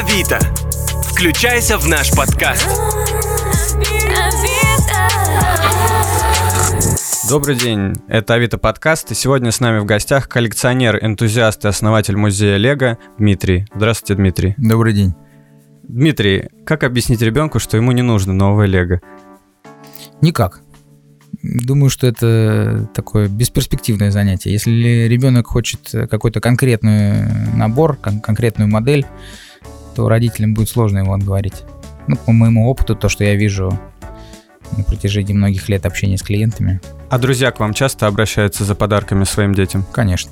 Авито. Включайся в наш подкаст. Добрый день, это Авито подкаст, и сегодня с нами в гостях коллекционер, энтузиаст и основатель музея Лего Дмитрий. Здравствуйте, Дмитрий. Добрый день. Дмитрий, как объяснить ребенку, что ему не нужно новое Лего? Никак. Думаю, что это такое бесперспективное занятие. Если ребенок хочет какой-то конкретный набор, кон- конкретную модель, то родителям будет сложно его отговорить. Ну, по моему опыту, то, что я вижу на протяжении многих лет общения с клиентами, А друзья к вам часто обращаются за подарками своим детям? конечно.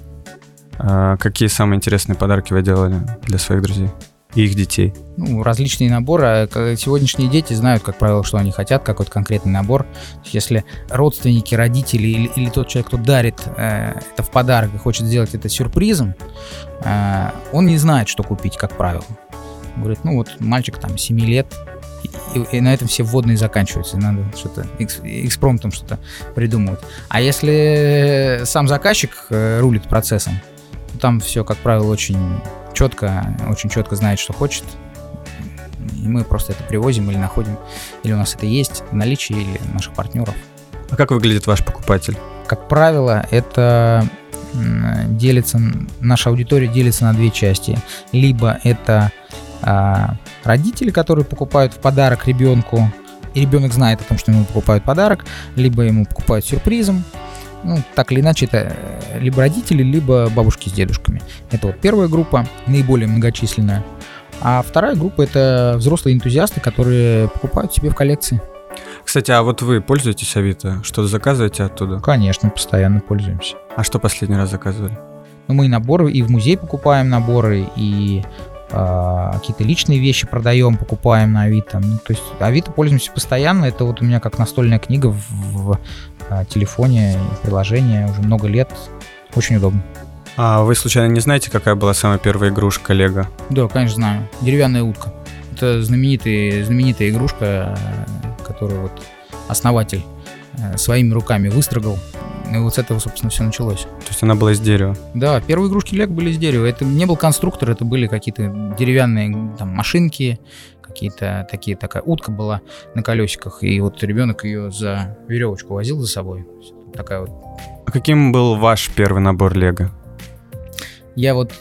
А какие самые интересные подарки вы делали для своих друзей и их детей? Ну, различные наборы. А Сегодняшние дети знают, как правило, что они хотят, какой-то конкретный набор. Если родственники, родители или, или тот человек, кто дарит э, это в подарок и хочет сделать это сюрпризом, э, он не знает, что купить, как правило. Говорит, ну вот мальчик там 7 лет, и, и- на этом все вводные заканчиваются. и Надо что-то экс- экспромтом что-то придумывать. А если сам заказчик э, рулит процессом, то там все, как правило, очень четко, очень четко знает, что хочет. И мы просто это привозим или находим, или у нас это есть в наличии, или наших партнеров. А как выглядит ваш покупатель? Как правило, это делится, наша аудитория делится на две части. Либо это а, родители, которые покупают в подарок ребенку, и ребенок знает о том, что ему покупают подарок, либо ему покупают сюрпризом. Ну, так или иначе, это э, либо родители, либо бабушки с дедушками. Это вот первая группа, наиболее многочисленная. А вторая группа это взрослые энтузиасты, которые покупают себе в коллекции. Кстати, а вот вы пользуетесь Авито? Что-то заказываете оттуда? Конечно, постоянно пользуемся. А что последний раз заказывали? Ну, мы и наборы, и в музей покупаем наборы, и какие-то личные вещи продаем, покупаем на Авито. Ну, то есть Авито пользуемся постоянно. Это вот у меня как настольная книга в, в, а, телефоне, приложение уже много лет. Очень удобно. А вы случайно не знаете, какая была самая первая игрушка Лего? Да, конечно, знаю. Деревянная утка. Это знаменитый, знаменитая игрушка, которую вот основатель э, своими руками выстрогал. И вот с этого, собственно, все началось. То есть она была из дерева. Да, первые игрушки Лего были из дерева. Это не был конструктор, это были какие-то деревянные там машинки, какие-то такие, такая утка была на колесиках, и вот ребенок ее за веревочку возил за собой. Такая вот. А каким был ваш первый набор Лего? Я вот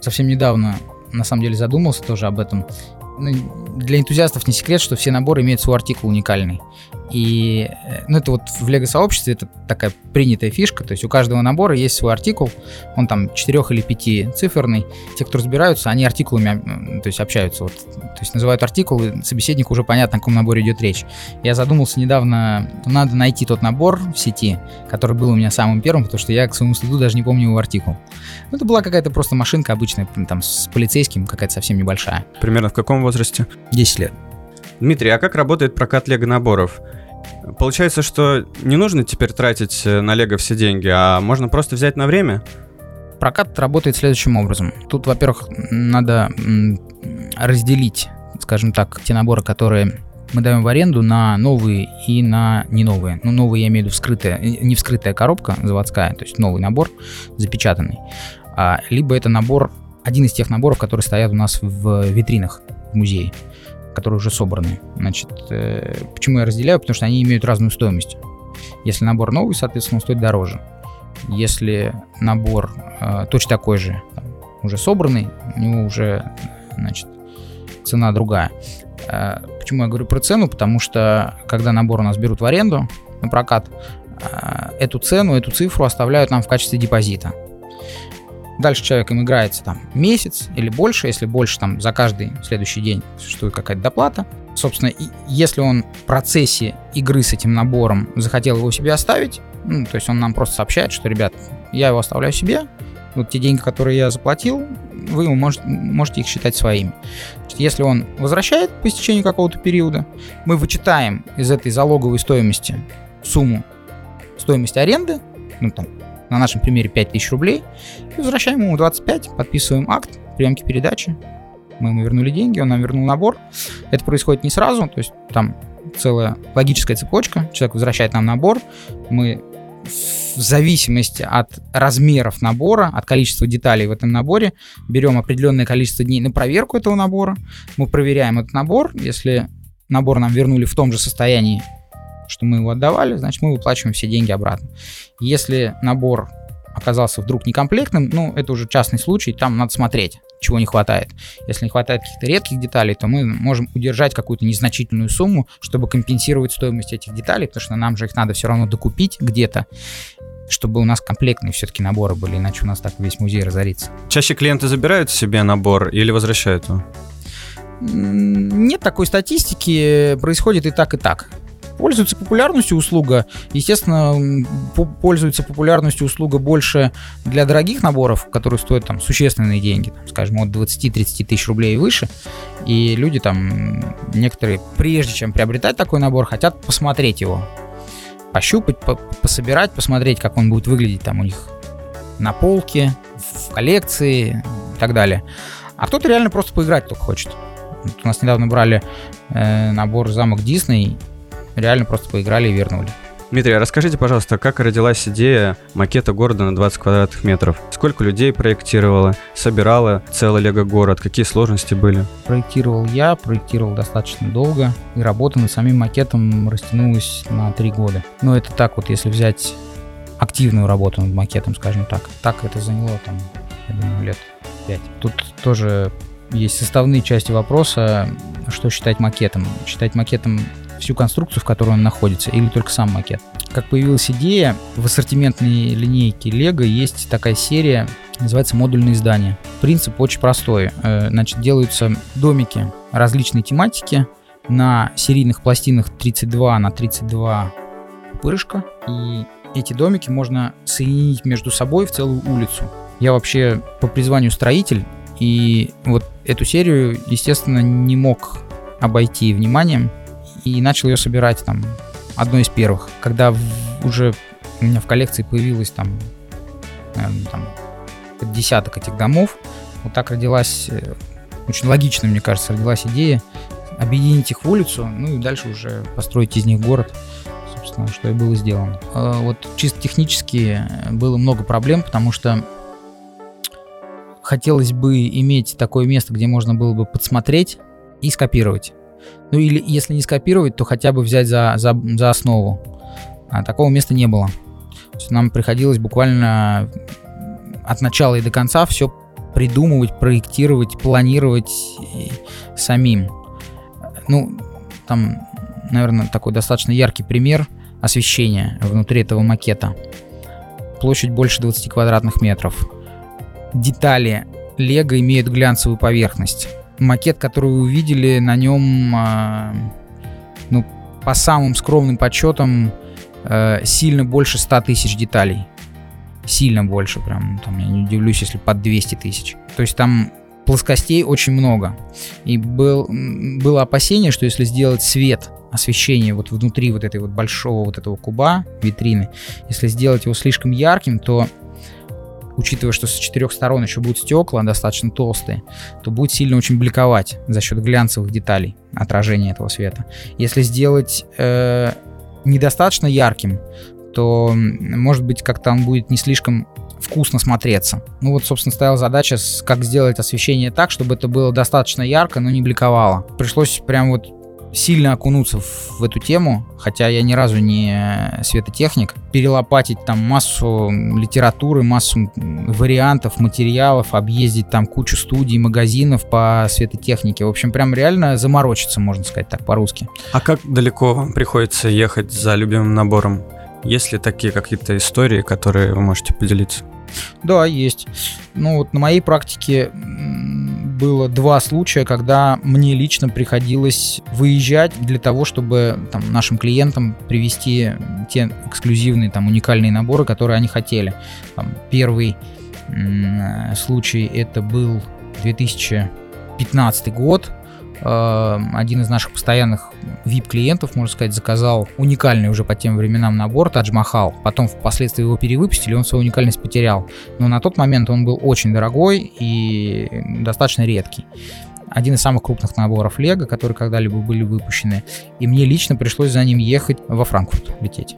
совсем недавно, на самом деле, задумался тоже об этом. Ну, Для энтузиастов не секрет, что все наборы имеют свой артикул уникальный. И, э, ну, это вот в лего-сообществе это такая принятая фишка, то есть у каждого набора есть свой артикул, он там четырех или пяти циферный. Те, кто разбираются, они артикулами, то есть общаются, вот, то есть называют артикул, и собеседнику уже понятно, о каком наборе идет речь. Я задумался недавно, надо найти тот набор в сети, который был у меня самым первым, потому что я к своему стыду даже не помню его артикул. Ну, это была какая-то просто машинка обычная, там, с полицейским, какая-то совсем небольшая. Примерно в каком возрасте? 10 лет. Дмитрий, а как работает прокат Лего наборов? Получается, что не нужно теперь тратить э, на Лего все деньги, а можно просто взять на время? Прокат работает следующим образом. Тут, во-первых, надо разделить, скажем так, те наборы, которые мы даем в аренду на новые и на не новые. Ну, новые я имею в виду вскрытая, э, не вскрытая коробка заводская, то есть новый набор, запечатанный. А, либо это набор, один из тех наборов, которые стоят у нас в витринах в музее, которые уже собраны. Значит, э, почему я разделяю? Потому что они имеют разную стоимость. Если набор новый, соответственно, он стоит дороже. Если набор э, точно такой же, уже собранный, у него уже, значит, цена другая. Э, почему я говорю про цену? Потому что, когда набор у нас берут в аренду на прокат, э, эту цену, эту цифру оставляют нам в качестве депозита. Дальше человек им играется там месяц или больше, если больше там за каждый следующий день существует какая-то доплата. Собственно, если он в процессе игры с этим набором захотел его себе оставить, ну, то есть он нам просто сообщает, что, ребят, я его оставляю себе, вот те деньги, которые я заплатил, вы можете, можете их считать своими. Если он возвращает по истечению какого-то периода, мы вычитаем из этой залоговой стоимости сумму стоимости аренды, ну там, на нашем примере 5000 рублей, и возвращаем ему 25, подписываем акт приемки передачи, мы ему вернули деньги, он нам вернул набор. Это происходит не сразу, то есть там целая логическая цепочка. Человек возвращает нам набор, мы в зависимости от размеров набора, от количества деталей в этом наборе, берем определенное количество дней на проверку этого набора. Мы проверяем этот набор. Если набор нам вернули в том же состоянии, что мы его отдавали, значит, мы выплачиваем все деньги обратно. Если набор оказался вдруг некомплектным, ну, это уже частный случай, там надо смотреть, чего не хватает. Если не хватает каких-то редких деталей, то мы можем удержать какую-то незначительную сумму, чтобы компенсировать стоимость этих деталей, потому что нам же их надо все равно докупить где-то, чтобы у нас комплектные все-таки наборы были, иначе у нас так весь музей разорится. Чаще клиенты забирают себе набор или возвращают его? Нет такой статистики, происходит и так, и так. Пользуется популярностью услуга. Естественно, пользуется популярностью услуга больше для дорогих наборов, которые стоят там существенные деньги, там, скажем, от 20-30 тысяч рублей и выше. И люди там, некоторые, прежде чем приобретать такой набор, хотят посмотреть его. Пощупать, по пособирать, посмотреть, как он будет выглядеть там у них на полке, в коллекции и так далее. А кто-то реально просто поиграть только хочет. Вот у нас недавно брали э, набор замок Дисней, реально просто поиграли и вернули. Дмитрий, а расскажите, пожалуйста, как родилась идея макета города на 20 квадратных метров? Сколько людей проектировало, собирало целый лего-город? Какие сложности были? Проектировал я, проектировал достаточно долго, и работа над самим макетом растянулась на три года. Но это так вот, если взять активную работу над макетом, скажем так. Так это заняло там, я думаю, лет пять. Тут тоже есть составные части вопроса, что считать макетом. Считать макетом всю конструкцию, в которой он находится, или только сам макет. Как появилась идея, в ассортиментной линейке Lego есть такая серия, называется модульные здания. Принцип очень простой. Э, значит, делаются домики различной тематики на серийных пластинах 32 на 32 пырышка. И эти домики можно соединить между собой в целую улицу. Я вообще по призванию строитель, и вот эту серию, естественно, не мог обойти вниманием и начал ее собирать там одной из первых. Когда в, уже у меня в коллекции появилось там, наверное, там десяток этих домов, вот так родилась, э, очень логично, мне кажется, родилась идея объединить их в улицу, ну и дальше уже построить из них город, собственно, что и было сделано. А вот чисто технически было много проблем, потому что хотелось бы иметь такое место, где можно было бы подсмотреть и скопировать. Ну или если не скопировать, то хотя бы взять за, за, за основу. А такого места не было. Нам приходилось буквально от начала и до конца все придумывать, проектировать, планировать самим. Ну, там, наверное, такой достаточно яркий пример освещения внутри этого макета. Площадь больше 20 квадратных метров. Детали Лего имеют глянцевую поверхность макет, который вы увидели, на нем, а, ну, по самым скромным подсчетам, э, сильно больше 100 тысяч деталей. Сильно больше, прям, там, я не удивлюсь, если под 200 тысяч. То есть там плоскостей очень много. И был, было опасение, что если сделать свет, освещение вот внутри вот этой вот большого вот этого куба, витрины, если сделать его слишком ярким, то учитывая, что с четырех сторон еще будут стекла достаточно толстые, то будет сильно очень бликовать за счет глянцевых деталей отражения этого света. Если сделать э, недостаточно ярким, то, может быть, как-то он будет не слишком вкусно смотреться. Ну вот, собственно, стояла задача, как сделать освещение так, чтобы это было достаточно ярко, но не бликовало. Пришлось прям вот сильно окунуться в, эту тему, хотя я ни разу не светотехник, перелопатить там массу литературы, массу вариантов, материалов, объездить там кучу студий, магазинов по светотехнике. В общем, прям реально заморочиться, можно сказать так по-русски. А как далеко вам приходится ехать за любимым набором? Есть ли такие какие-то истории, которые вы можете поделиться? Да, есть. Ну вот на моей практике было два случая, когда мне лично приходилось выезжать для того, чтобы там, нашим клиентам привести те эксклюзивные, там, уникальные наборы, которые они хотели. Там, первый м- случай это был 2015 год. Эм, один из наших постоянных VIP-клиентов, можно сказать, заказал уникальный уже по тем временам набор Тадж Махал. Потом впоследствии его перевыпустили, он свою уникальность потерял. Но на тот момент он был очень дорогой и достаточно редкий. Один из самых крупных наборов Лего, которые когда-либо были выпущены. И мне лично пришлось за ним ехать во Франкфурт лететь.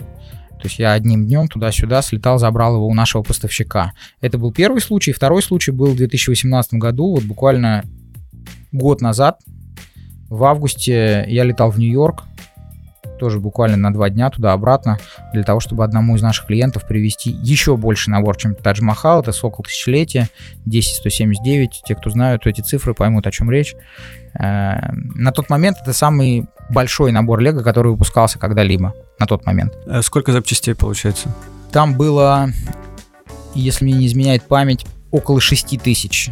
То есть я одним днем туда-сюда слетал, забрал его у нашего поставщика. Это был первый случай. Второй случай был в 2018 году, вот буквально год назад. В августе я летал в Нью-Йорк, тоже буквально на два дня туда-обратно, для того, чтобы одному из наших клиентов привезти еще больше набор, чем Тадж Махал. Это Сокол Тысячелетия, 10179. Те, кто знают эти цифры, поймут, о чем речь. Э, на тот момент это самый большой набор Лего, который выпускался когда-либо на тот момент. А сколько запчастей получается? Там было, если мне не изменяет память, около 6 тысяч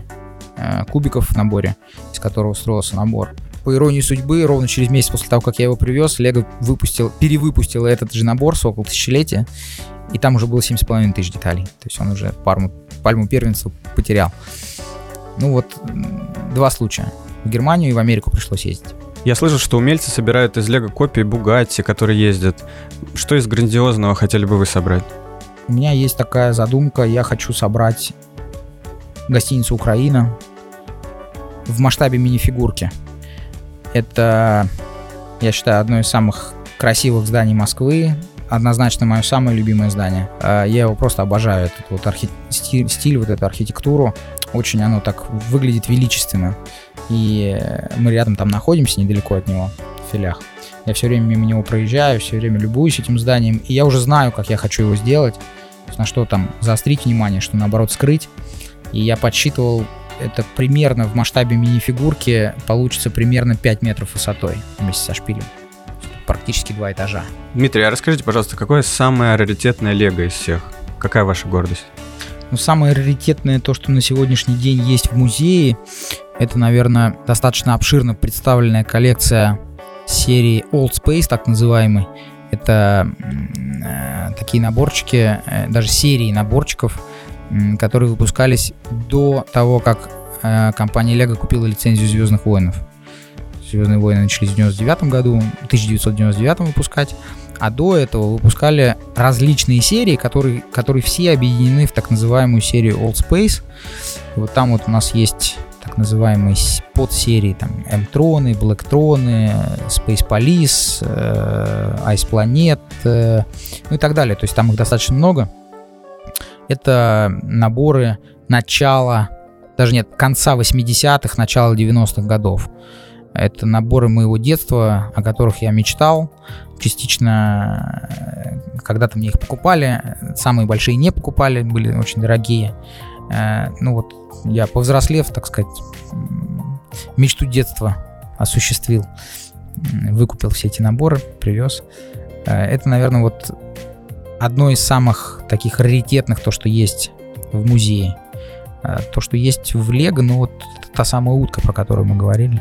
э, кубиков в наборе, из которого строился набор по иронии судьбы, ровно через месяц после того, как я его привез, Лего выпустил, перевыпустил этот же набор «Сокол тысячелетия», и там уже было 7,5 тысяч деталей. То есть он уже пальму, пальму первенства потерял. Ну вот, два случая. В Германию и в Америку пришлось ездить. Я слышал, что умельцы собирают из Лего копии Бугатти, которые ездят. Что из грандиозного хотели бы вы собрать? У меня есть такая задумка. Я хочу собрать гостиницу «Украина» в масштабе мини-фигурки. Это, я считаю, одно из самых красивых зданий Москвы. Однозначно мое самое любимое здание. А, я его просто обожаю, этот вот архи... стиль, вот эту архитектуру. Очень оно так выглядит величественно. И мы рядом там находимся, недалеко от него, в филях. Я все время мимо него проезжаю, все время любуюсь этим зданием. И я уже знаю, как я хочу его сделать. На что там заострить внимание, что наоборот скрыть. И я подсчитывал это примерно в масштабе мини-фигурки получится примерно 5 метров высотой вместе со шпилем. Практически два этажа. Дмитрий, а расскажите, пожалуйста, какое самое раритетное лего из всех? Какая ваша гордость? Ну, самое раритетное то, что на сегодняшний день есть в музее, это, наверное, достаточно обширно представленная коллекция серии Old Space, так называемый. Это э, такие наборчики, э, даже серии наборчиков, которые выпускались до того, как э, компания Lego купила лицензию Звездных воинов. Звездные войны начались в 99 году, 1999 выпускать, а до этого выпускали различные серии, которые, которые все объединены в так называемую серию Old Space. Вот там вот у нас есть так называемые подсерии, там, M-троны, Black-троны, Space Police, э, Ice Planet, э, ну и так далее. То есть там их достаточно много. Это наборы начала, даже нет, конца 80-х, начала 90-х годов. Это наборы моего детства, о которых я мечтал. Частично э, когда-то мне их покупали, самые большие не покупали, были очень дорогие. Э, ну вот я повзрослев, так сказать, мечту детства осуществил. Выкупил все эти наборы, привез. Э, это, наверное, вот одно из самых таких раритетных, то, что есть в музее. А, то, что есть в Лего, ну вот та самая утка, про которую мы говорили.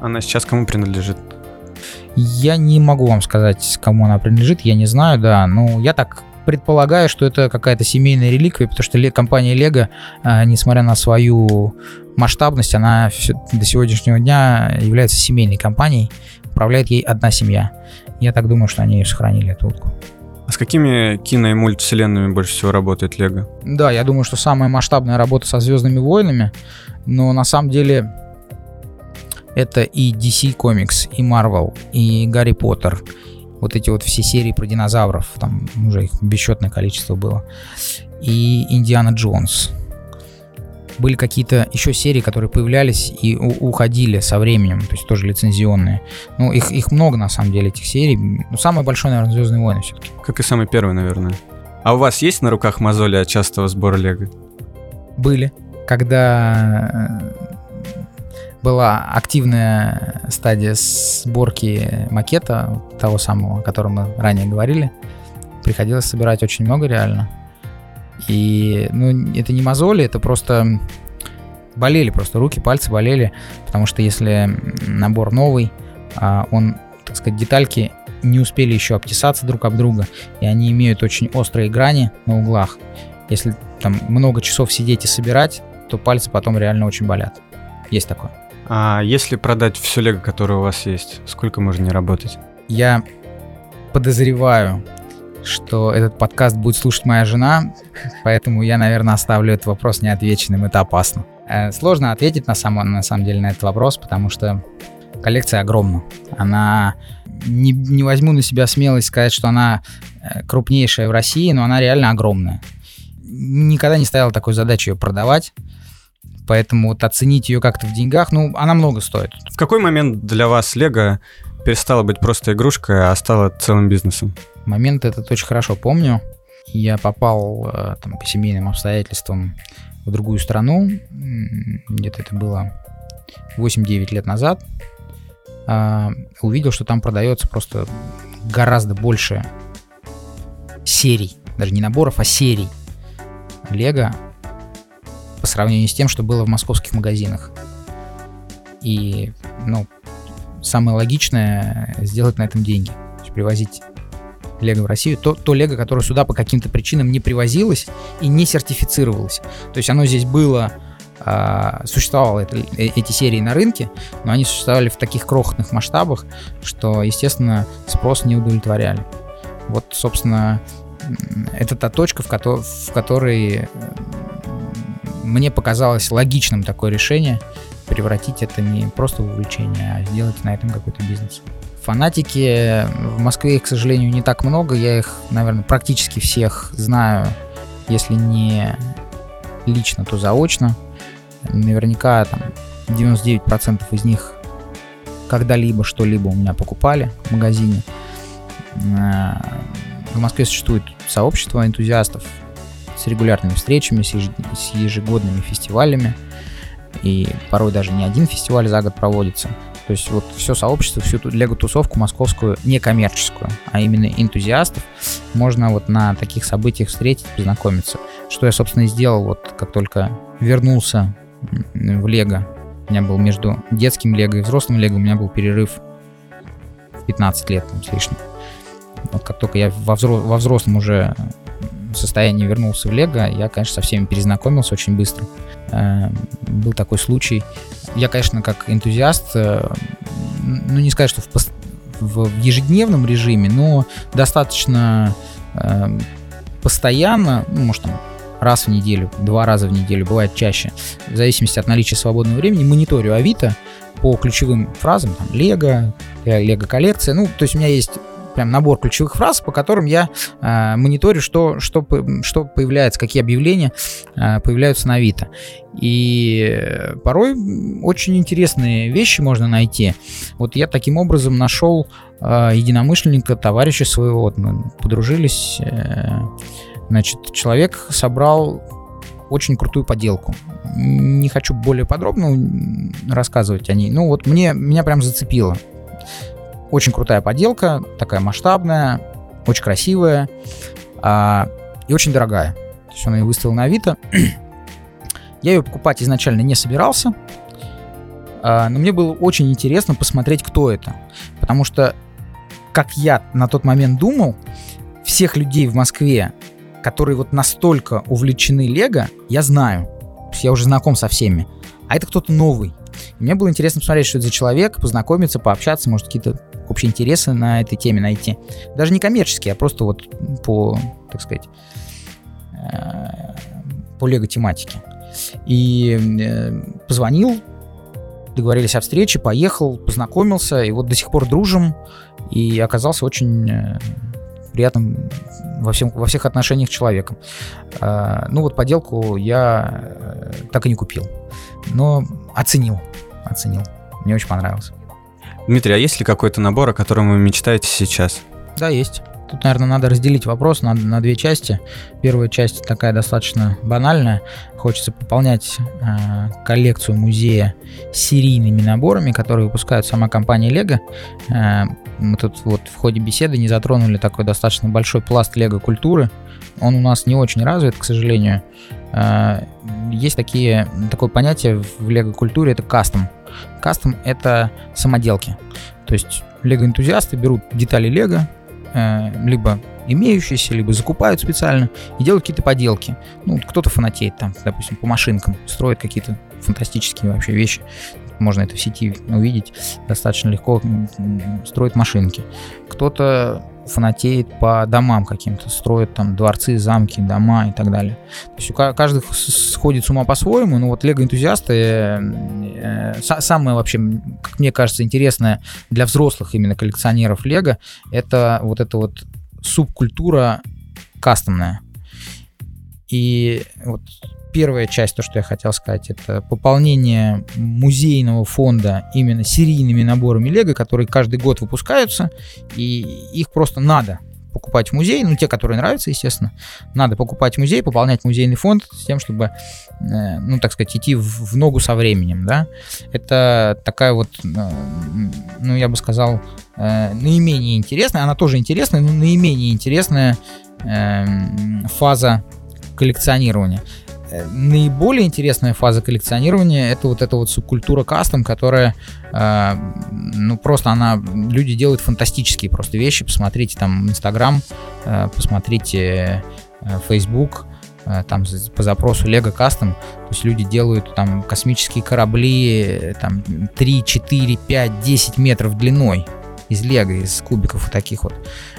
Она сейчас кому принадлежит? Я не могу вам сказать, кому она принадлежит, я не знаю, да, но я так предполагаю, что это какая-то семейная реликвия, потому что компания Лего, а, несмотря на свою масштабность, она до сегодняшнего дня является семейной компанией, управляет ей одна семья. Я так думаю, что они сохранили эту утку. А с какими кино и мультвселенными больше всего работает Лего? Да, я думаю, что самая масштабная работа со Звездными войнами, но на самом деле это и DC Comics, и Marvel, и Гарри Поттер, вот эти вот все серии про динозавров, там уже их бесчетное количество было, и Индиана Джонс были какие-то еще серии, которые появлялись и уходили со временем, то есть тоже лицензионные. Ну, их, их много, на самом деле, этих серий. Ну, самый большой, наверное, «Звездные войны» все-таки. Как и самый первый, наверное. А у вас есть на руках мозоли от частого сбора лего? Были. Когда э, была активная стадия сборки макета, того самого, о котором мы ранее говорили, приходилось собирать очень много реально. И, ну, это не мозоли, это просто болели просто руки, пальцы болели, потому что если набор новый, а он, так сказать, детальки не успели еще обтесаться друг об друга, и они имеют очень острые грани на углах. Если там много часов сидеть и собирать, то пальцы потом реально очень болят. Есть такое. А если продать все лего, которое у вас есть, сколько можно не работать? Я подозреваю, что этот подкаст будет слушать моя жена, поэтому я, наверное, оставлю этот вопрос неотвеченным, это опасно. Э, сложно ответить на самом, на самом деле на этот вопрос, потому что коллекция огромна. Она не, не возьму на себя смелость сказать, что она э, крупнейшая в России, но она реально огромная. Никогда не ставила такой задачи ее продавать. Поэтому вот оценить ее как-то в деньгах, ну, она много стоит. В какой момент для вас Лего перестала быть просто игрушкой, а стала целым бизнесом? Момент этот очень хорошо помню. Я попал э, там, по семейным обстоятельствам в другую страну. Где-то это было 8-9 лет назад. А, увидел, что там продается просто гораздо больше серий. Даже не наборов, а серий Лего по сравнению с тем, что было в московских магазинах. И, ну, самое логичное сделать на этом деньги. То есть привозить Лего в Россию, то, то Лего, которое сюда по каким-то причинам не привозилось и не сертифицировалось. То есть оно здесь было, э, существовало это, э, эти серии на рынке, но они существовали в таких крохотных масштабах, что, естественно, спрос не удовлетворяли. Вот, собственно, это та точка, в, ко- в которой мне показалось логичным такое решение превратить это не просто в увлечение, а сделать на этом какой-то бизнес. Фанатики в Москве, к сожалению, не так много. Я их, наверное, практически всех знаю, если не лично, то заочно. Наверняка там 99% из них когда-либо что-либо у меня покупали в магазине. Э, в Москве существует сообщество энтузиастов с регулярными встречами, с ежегодными фестивалями. И порой даже не один фестиваль за год проводится. То есть вот все сообщество, всю эту лего-тусовку московскую, не коммерческую, а именно энтузиастов, можно вот на таких событиях встретить, познакомиться. Что я, собственно, и сделал, вот как только вернулся в лего. У меня был между детским лего и взрослым лего, у меня был перерыв в 15 лет там, с лишним. Вот как только я во, взро- во взрослом уже состоянии вернулся в Лего, я, конечно, со всеми перезнакомился очень быстро. Э, был такой случай. Я, конечно, как энтузиаст, э, ну, не сказать, что в, в ежедневном режиме, но достаточно э, постоянно, ну, может, там, раз в неделю, два раза в неделю, бывает чаще, в зависимости от наличия свободного времени, мониторю Авито по ключевым фразам, там, Лего, Лего коллекция, ну, то есть у меня есть прям набор ключевых фраз, по которым я э, мониторю, что, что, что появляется, какие объявления э, появляются на Авито. И порой очень интересные вещи можно найти. Вот я таким образом нашел э, единомышленника, товарища своего, вот мы подружились. Э, значит, человек собрал очень крутую поделку. Не хочу более подробно рассказывать о ней. Ну вот мне, меня прям зацепило. Очень крутая поделка, такая масштабная, очень красивая а, и очень дорогая. То есть он ее выставил на Авито. Я ее покупать изначально не собирался, а, но мне было очень интересно посмотреть, кто это. Потому что, как я на тот момент думал, всех людей в Москве, которые вот настолько увлечены Лего, я знаю. Я уже знаком со всеми. А это кто-то новый. Мне было интересно посмотреть, что это за человек, познакомиться, пообщаться, может, какие-то общие интересы на этой теме найти. Даже не коммерческие, а просто вот по, так сказать, э, по лего-тематике. И э, позвонил, договорились о встрече, поехал, познакомился, и вот до сих пор дружим, и оказался очень э, приятным во, всем, во всех отношениях человеком. Ну вот поделку я так и не купил, но оценил, оценил. Мне очень понравилось. Дмитрий, а есть ли какой-то набор, о котором вы мечтаете сейчас? Да, есть. Тут, наверное, надо разделить вопрос на, на две части. Первая часть такая достаточно банальная. Хочется пополнять э, коллекцию музея серийными наборами, которые выпускает сама компания Lego. Э, мы тут вот в ходе беседы не затронули такой достаточно большой пласт Лего культуры. Он у нас не очень развит, к сожалению. Э, есть такие, такое понятие в Лего культуре, это кастом. Кастом — это самоделки. То есть лего-энтузиасты берут детали лего, э, либо имеющиеся, либо закупают специально и делают какие-то поделки. Ну, кто-то фанатеет там, допустим, по машинкам, строит какие-то фантастические вообще вещи. Можно это в сети увидеть достаточно легко, строит машинки. Кто-то фанатеет по домам каким-то, строит там дворцы, замки, дома и так далее. То есть каждый сходит с ума по-своему, но вот лего-энтузиасты э, э, самое вообще, как мне кажется, интересное для взрослых именно коллекционеров лего, это вот эта вот субкультура кастомная. И вот первая часть, то, что я хотел сказать, это пополнение музейного фонда именно серийными наборами Лего, которые каждый год выпускаются, и их просто надо покупать в музей, ну, те, которые нравятся, естественно, надо покупать в музей, пополнять музейный фонд с тем, чтобы, э, ну, так сказать, идти в, в ногу со временем, да. Это такая вот, э, ну, я бы сказал, э, наименее интересная, она тоже интересная, но наименее интересная фаза коллекционирования. Э, наиболее интересная фаза коллекционирования это вот эта вот субкультура кастом, которая, э, ну просто она, люди делают фантастические просто вещи. Посмотрите там Инстаграм, э, посмотрите э, Facebook, э, там по запросу Lego Custom, то есть люди делают там космические корабли э, там 3, 4, 5, 10 метров длиной из лего, из кубиков вот таких вот.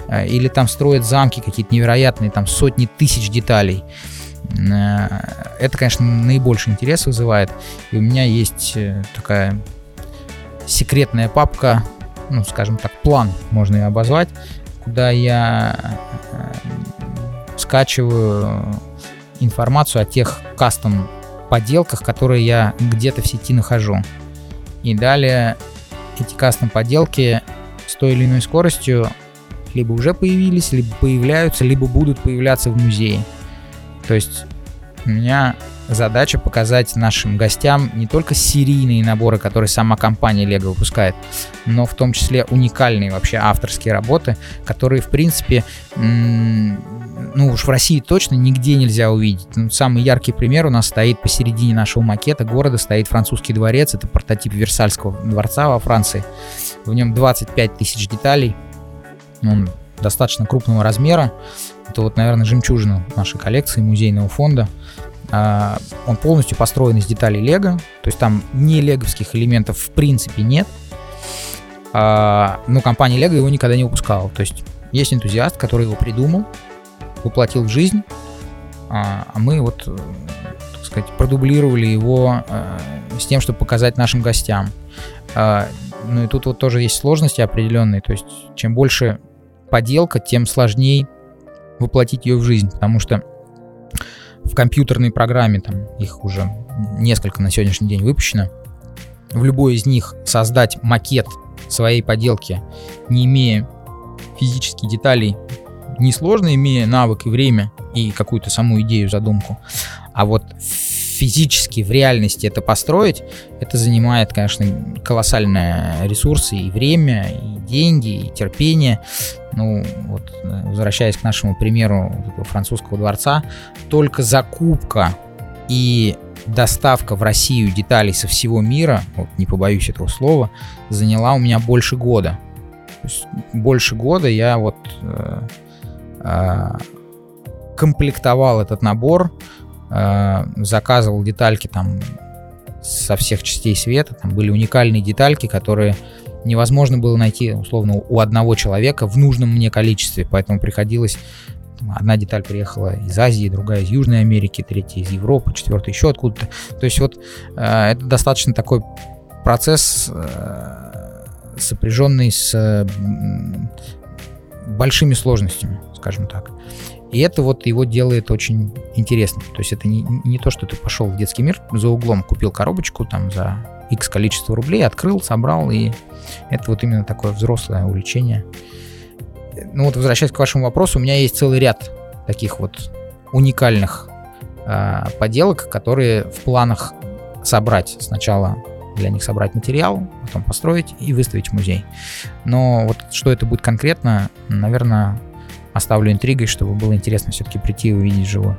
Э, или там строят замки какие-то невероятные, там сотни тысяч деталей. Э, это, конечно, наибольший интерес вызывает. И у меня есть э, такая секретная папка, ну, скажем так, план, можно ее обозвать, куда я э, скачиваю информацию о тех кастом поделках, которые я где-то в сети нахожу. И далее эти кастом поделки с той или иной скоростью либо уже появились, либо появляются, либо будут появляться в музее. То есть у меня задача показать нашим гостям не только серийные наборы, которые сама компания Lego выпускает, но в том числе уникальные вообще авторские работы, которые, в принципе, ну уж в России точно нигде нельзя увидеть. Ну, самый яркий пример у нас стоит посередине нашего макета города, стоит французский дворец, это прототип Версальского дворца во Франции. В нем 25 тысяч деталей, он достаточно крупного размера, это вот, наверное, жемчужина нашей коллекции музейного фонда. А, он полностью построен из деталей Лего, то есть там не леговских элементов в принципе нет. А, но компания Лего его никогда не выпускала. То есть есть энтузиаст, который его придумал, воплотил в жизнь, а, а мы вот, э, так сказать, продублировали его э, с тем, чтобы показать нашим гостям. Ну и тут вот тоже есть сложности определенные, то есть чем больше поделка, тем сложнее воплотить ее в жизнь, потому что в компьютерной программе, там их уже несколько на сегодняшний день выпущено, в любой из них создать макет своей поделки, не имея физических деталей, несложно, имея навык и время и какую-то саму идею, задумку. А вот физически в реальности это построить, это занимает, конечно, колоссальные ресурсы и время, и деньги, и терпение. Ну, вот, возвращаясь к нашему примеру французского дворца, только закупка и доставка в Россию деталей со всего мира, вот не побоюсь этого слова, заняла у меня больше года. То есть больше года я вот э, э, комплектовал этот набор, э, заказывал детальки там со всех частей света. Там были уникальные детальки, которые невозможно было найти, условно, у одного человека в нужном мне количестве. Поэтому приходилось Одна деталь приехала из Азии, другая из Южной Америки, третья из Европы, четвертая еще откуда-то. То есть вот э, это достаточно такой процесс, э, сопряженный с большими сложностями, скажем так. И это вот его делает очень интересным. То есть это не, не то, что ты пошел в детский мир за углом, купил коробочку там за X количество рублей, открыл, собрал, и это вот именно такое взрослое увлечение. Ну вот возвращаясь к вашему вопросу, у меня есть целый ряд таких вот уникальных э, поделок, которые в планах собрать сначала для них собрать материал, потом построить и выставить в музей. Но вот что это будет конкретно, наверное, оставлю интригой, чтобы было интересно все-таки прийти и увидеть живое.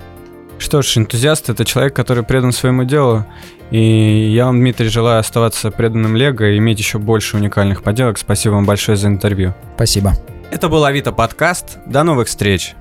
Что ж, энтузиаст — это человек, который предан своему делу. И я вам, Дмитрий, желаю оставаться преданным Лего и иметь еще больше уникальных поделок. Спасибо вам большое за интервью. Спасибо. Это был Авито подкаст. До новых встреч.